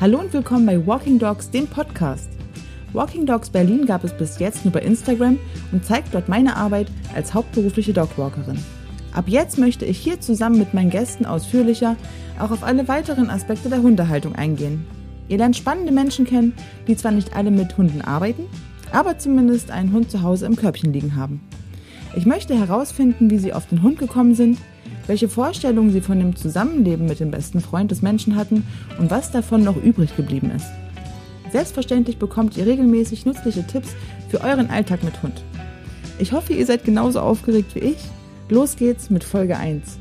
Hallo und willkommen bei Walking Dogs, dem Podcast. Walking Dogs Berlin gab es bis jetzt nur bei Instagram und zeigt dort meine Arbeit als hauptberufliche Dogwalkerin. Ab jetzt möchte ich hier zusammen mit meinen Gästen ausführlicher auch auf alle weiteren Aspekte der Hundehaltung eingehen. Ihr lernt spannende Menschen kennen, die zwar nicht alle mit Hunden arbeiten, aber zumindest einen Hund zu Hause im Körbchen liegen haben. Ich möchte herausfinden, wie sie auf den Hund gekommen sind, welche Vorstellungen sie von dem Zusammenleben mit dem besten Freund des Menschen hatten und was davon noch übrig geblieben ist. Selbstverständlich bekommt ihr regelmäßig nützliche Tipps für euren Alltag mit Hund. Ich hoffe, ihr seid genauso aufgeregt wie ich. Los geht's mit Folge 1.